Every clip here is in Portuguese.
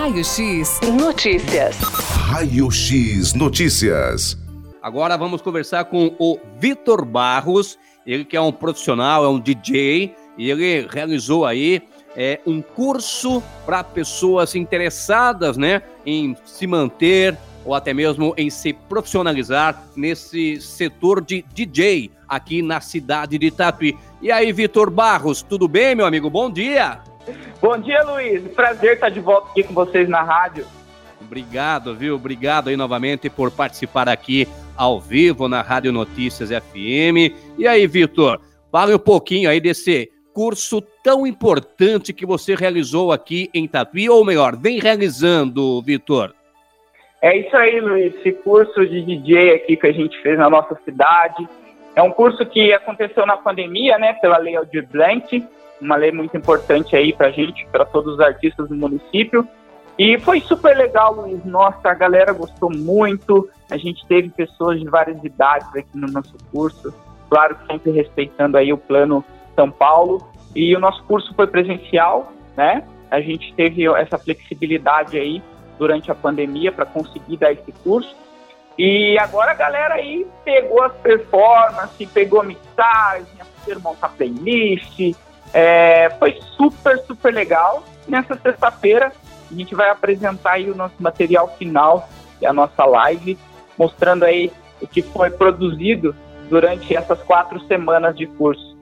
Raio X Notícias. Raio X Notícias. Agora vamos conversar com o Vitor Barros, ele que é um profissional, é um DJ, e ele realizou aí é, um curso para pessoas interessadas né, em se manter ou até mesmo em se profissionalizar nesse setor de DJ aqui na cidade de Tatuí. E aí, Vitor Barros, tudo bem, meu amigo? Bom dia! Bom dia, Luiz. Prazer estar de volta aqui com vocês na rádio. Obrigado, viu? Obrigado aí novamente por participar aqui ao vivo na Rádio Notícias FM. E aí, Vitor, fale um pouquinho aí desse curso tão importante que você realizou aqui em Tatuí, ou melhor, vem realizando, Vitor. É isso aí, Luiz. Esse curso de DJ aqui que a gente fez na nossa cidade. É um curso que aconteceu na pandemia, né, pela Lei Aldir Blanc, uma lei muito importante aí para gente, para todos os artistas do município. E foi super legal, Luiz. Nossa, a galera gostou muito. A gente teve pessoas de várias idades aqui no nosso curso. Claro, sempre respeitando aí o plano São Paulo. E o nosso curso foi presencial, né? A gente teve essa flexibilidade aí durante a pandemia para conseguir dar esse curso. E agora a galera aí pegou as performances, pegou a mixagem, a montar playlist, é, foi super, super legal. Nessa sexta-feira, a gente vai apresentar aí o nosso material final, é a nossa live, mostrando aí o que foi produzido durante essas quatro semanas de curso.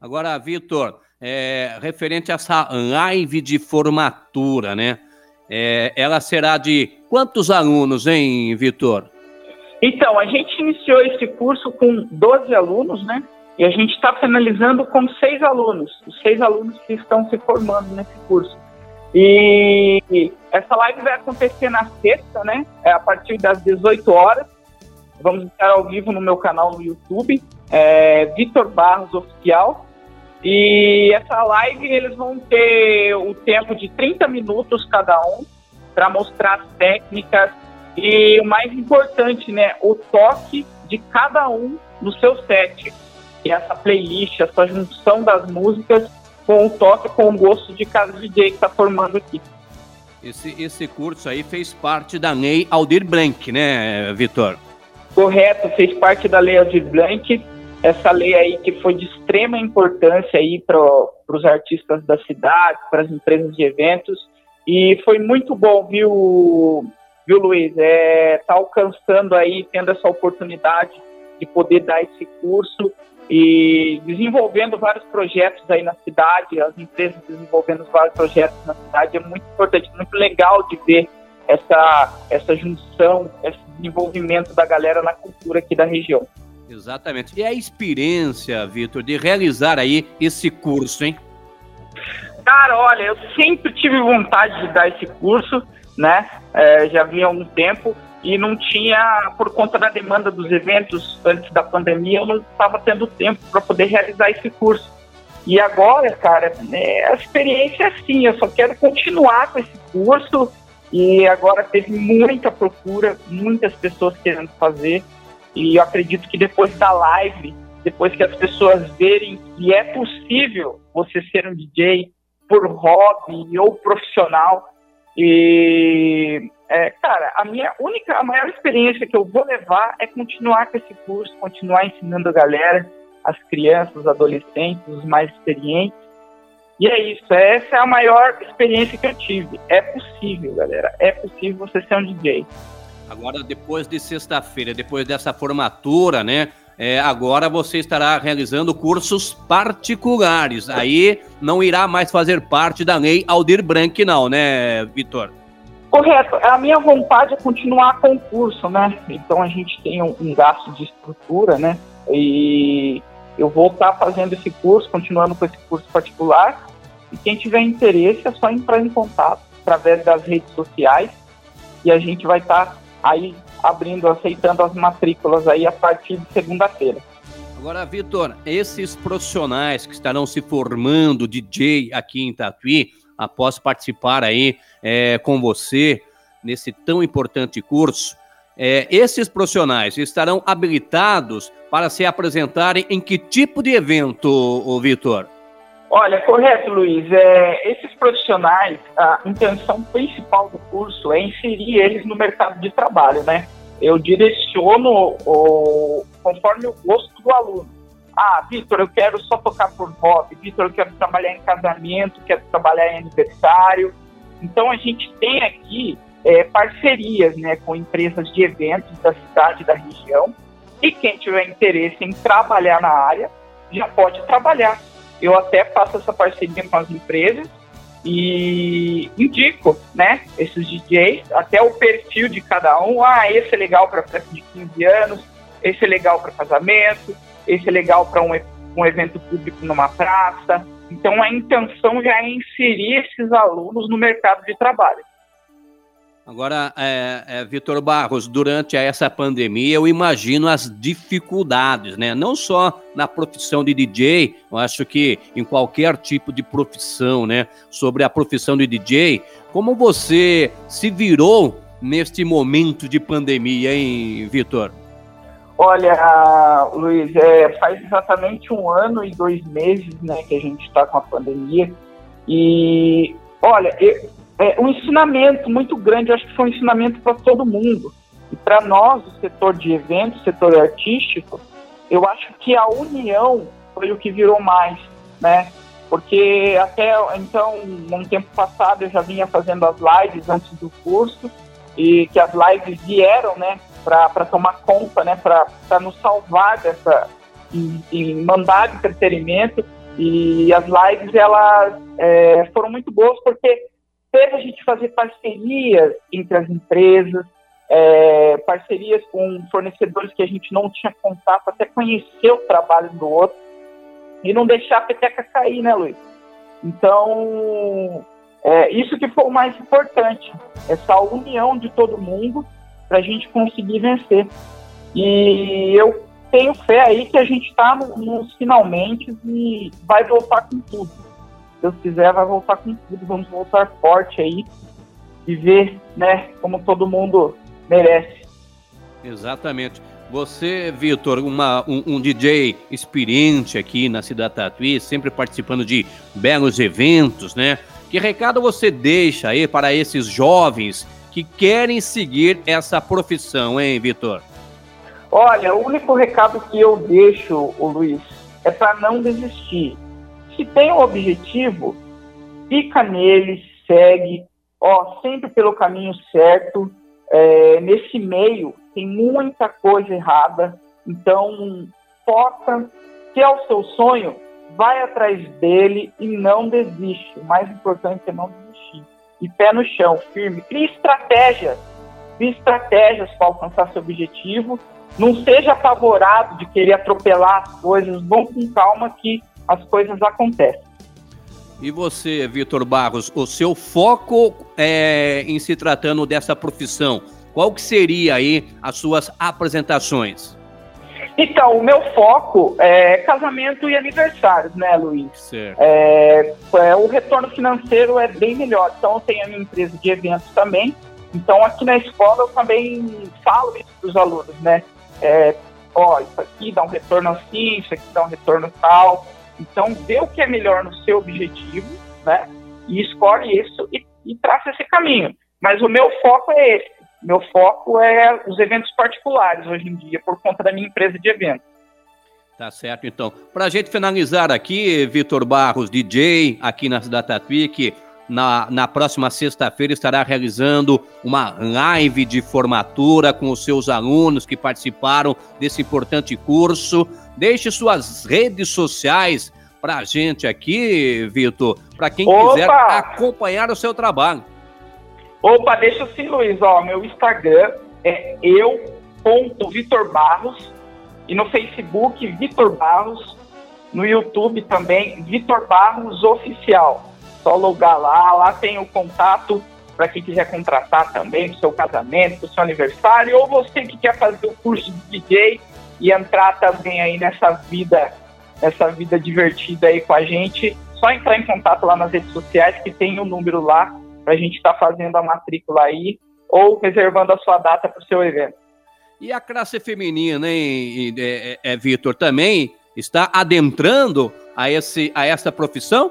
Agora, Vitor, é, referente a essa live de formatura, né? É, ela será de quantos alunos, hein, Vitor? Então, a gente iniciou esse curso com 12 alunos, né? E a gente está finalizando com seis alunos, os seis alunos que estão se formando nesse curso. E essa live vai acontecer na sexta, né? É a partir das 18 horas. Vamos estar ao vivo no meu canal no YouTube, é, Vitor Barros Oficial. E essa live eles vão ter o tempo de 30 minutos cada um para mostrar as técnicas e o mais importante, né, o toque de cada um no seu set e essa playlist, essa junção das músicas com o toque, com o gosto de cada DJ que está formando aqui. Esse, esse curso aí fez parte da lei Aldir Blanc, né, Vitor? Correto, fez parte da lei Aldir Blanc, essa lei aí que foi de extrema importância aí para os artistas da cidade, para as empresas de eventos, e foi muito bom, viu, viu Luiz? É, tá alcançando aí, tendo essa oportunidade de poder dar esse curso e desenvolvendo vários projetos aí na cidade, as empresas desenvolvendo vários projetos na cidade, é muito importante, muito legal de ver essa, essa junção, esse desenvolvimento da galera na cultura aqui da região. Exatamente. E a experiência, Vitor, de realizar aí esse curso, hein? Cara, olha, eu sempre tive vontade de dar esse curso, né? É, já vinha há algum tempo, e não tinha, por conta da demanda dos eventos antes da pandemia, eu não estava tendo tempo para poder realizar esse curso. E agora, cara, é, a experiência é assim, eu só quero continuar com esse curso e agora teve muita procura, muitas pessoas querendo fazer e eu acredito que depois da live, depois que as pessoas verem que é possível você ser um DJ por hobby ou profissional, e, é, cara, a minha única, a maior experiência que eu vou levar é continuar com esse curso, continuar ensinando a galera, as crianças, os adolescentes, os mais experientes. E é isso, essa é a maior experiência que eu tive. É possível, galera, é possível você ser um DJ. Agora, depois de sexta-feira, depois dessa formatura, né? é, agora você estará realizando cursos particulares. Aí não irá mais fazer parte da lei Aldir Blanc, não, né, Vitor? Correto. A minha vontade é continuar com o curso, né? Então a gente tem um, um gasto de estrutura, né? E eu vou estar fazendo esse curso, continuando com esse curso particular. E quem tiver interesse é só entrar em contato através das redes sociais e a gente vai estar aí abrindo, aceitando as matrículas aí a partir de segunda-feira. Agora, Vitor, esses profissionais que estarão se formando DJ aqui em Tatuí, após participar aí é, com você nesse tão importante curso, é, esses profissionais estarão habilitados para se apresentarem em que tipo de evento, Vitor? Olha, correto, Luiz. É, esses profissionais, a intenção principal do curso é inserir eles no mercado de trabalho, né? Eu direciono o, conforme o gosto do aluno. Ah, Vitor, eu quero só tocar por hobby. Vitor, eu quero trabalhar em casamento, quero trabalhar em aniversário. Então, a gente tem aqui é, parcerias né, com empresas de eventos da cidade, da região. E quem tiver interesse em trabalhar na área, já pode trabalhar eu até faço essa parceria com as empresas e indico, né, esses DJs, até o perfil de cada um. Ah, esse é legal para festa de 15 anos, esse é legal para casamento, esse é legal para um, um evento público numa praça. Então, a intenção já é inserir esses alunos no mercado de trabalho. Agora, é, é, Vitor Barros, durante essa pandemia, eu imagino as dificuldades, né? Não só na profissão de DJ, eu acho que em qualquer tipo de profissão, né? Sobre a profissão de DJ, como você se virou neste momento de pandemia, hein, Vitor? Olha, Luiz, é, faz exatamente um ano e dois meses, né, que a gente está com a pandemia. E, olha, eu, é, um ensinamento muito grande, eu acho que foi um ensinamento para todo mundo. E para nós, do setor de eventos, setor artístico, eu acho que a união foi o que virou mais, né? Porque até então, um tempo passado, eu já vinha fazendo as lives antes do curso, e que as lives vieram, né, para tomar conta, né, para nos salvar dessa, e, mandar entretenimento. E as lives, elas é, foram muito boas, porque teve a gente fazer parcerias entre as empresas, é, parcerias com fornecedores que a gente não tinha contato, até conhecer o trabalho do outro e não deixar a peteca cair, né, Luiz? Então, é, isso que foi o mais importante, essa união de todo mundo para a gente conseguir vencer. E eu tenho fé aí que a gente está nos no finalmente e vai voltar com tudo. Deus quiser, vai voltar com tudo. Vamos voltar forte aí e ver, né, como todo mundo merece. Exatamente. Você, Vitor, um, um, DJ experiente aqui na cidade Tatuí, sempre participando de belos eventos, né? Que recado você deixa aí para esses jovens que querem seguir essa profissão, hein, Vitor? Olha, o único recado que eu deixo, o Luiz, é para não desistir se tem um objetivo, fica nele, segue, ó, sempre pelo caminho certo. É, nesse meio tem muita coisa errada, então foca, se é o seu sonho, vai atrás dele e não desiste. O mais importante é não desistir. E pé no chão, firme. Crie estratégias. Crie estratégias para alcançar seu objetivo. Não seja apavorado de querer atropelar as coisas. Vão com calma que as coisas acontecem. E você, Vitor Barros, o seu foco é, em se tratando dessa profissão, qual que seria aí as suas apresentações? Então, o meu foco é casamento e aniversários, né, Luiz? Certo. É, é, o retorno financeiro é bem melhor. Então, eu tenho a minha empresa de eventos também. Então, aqui na escola, eu também falo isso para os alunos, né? É, ó, isso aqui dá um retorno assim, isso aqui dá um retorno tal. Então, vê o que é melhor no seu objetivo, né? E escolhe isso e, e traça esse caminho. Mas o meu foco é esse. Meu foco é os eventos particulares hoje em dia, por conta da minha empresa de eventos. Tá certo, então. Para a gente finalizar aqui, Vitor Barros, DJ, aqui na que na, na próxima sexta-feira estará realizando uma live de formatura com os seus alunos que participaram desse importante curso. Deixe suas redes sociais para a gente aqui, Vitor, para quem Opa! quiser acompanhar o seu trabalho. Opa, deixa sim, Luiz. Ó, meu Instagram é eu.vitorbarros e no Facebook Vitor Barros, no YouTube também Vitor Barros Oficial. Só logar lá, lá tem o contato para quem quiser contratar também para o seu casamento, para o seu aniversário, ou você que quer fazer o curso de DJ e entrar também aí nessa vida, nessa vida divertida aí com a gente, só entrar em contato lá nas redes sociais que tem o um número lá para a gente estar tá fazendo a matrícula aí ou reservando a sua data para o seu evento. E a classe feminina, hein, é, é, é, Vitor, também está adentrando a, esse, a essa profissão?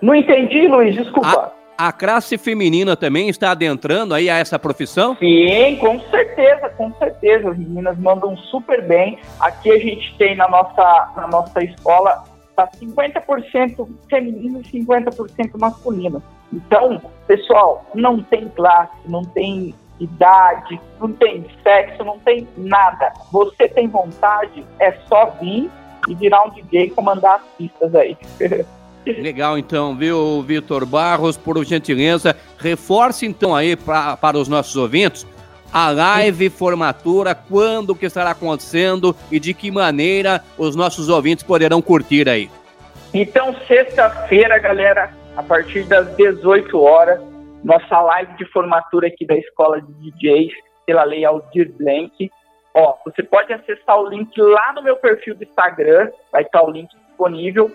Não entendi, Luiz, desculpa. A, a classe feminina também está adentrando aí a essa profissão? Sim, com certeza, com certeza. As meninas mandam super bem. Aqui a gente tem na nossa, na nossa escola tá 50% feminino e 50% masculino. Então, pessoal, não tem classe, não tem idade, não tem sexo, não tem nada. Você tem vontade, é só vir e virar um DJ e comandar as pistas aí. Legal, então, viu, Vitor Barros, por gentileza, reforce então aí pra, para os nossos ouvintes a live formatura, quando que estará acontecendo e de que maneira os nossos ouvintes poderão curtir aí. Então, sexta-feira, galera, a partir das 18 horas, nossa live de formatura aqui da Escola de DJs, pela Lei Aldir Blank. Ó, você pode acessar o link lá no meu perfil do Instagram, vai estar o link disponível,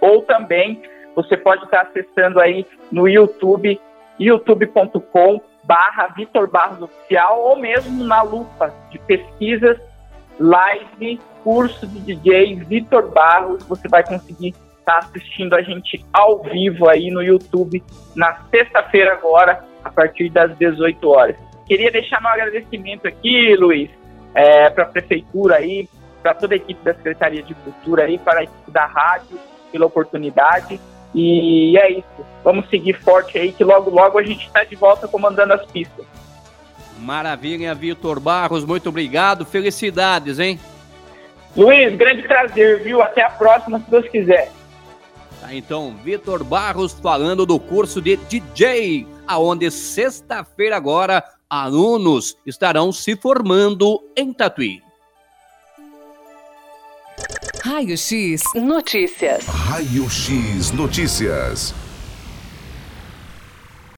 ou também você pode estar acessando aí no YouTube, youtube.com barra Vitor Barros Oficial, ou mesmo na lupa de pesquisas, live, curso de DJ Vitor Barros, você vai conseguir está assistindo a gente ao vivo aí no YouTube na sexta-feira agora, a partir das 18 horas. Queria deixar meu agradecimento aqui, Luiz, é, para a prefeitura aí, para toda a equipe da Secretaria de Cultura aí, para a equipe da rádio, pela oportunidade. E é isso. Vamos seguir forte aí, que logo, logo a gente está de volta comandando as pistas. Maravilha, Vitor Barros, muito obrigado. Felicidades, hein? Luiz, grande prazer, viu? Até a próxima, se Deus quiser. Tá, então, Vitor Barros falando do curso de DJ, aonde sexta-feira agora alunos estarão se formando em Tatuí. Raio X Notícias. Raio X Notícias.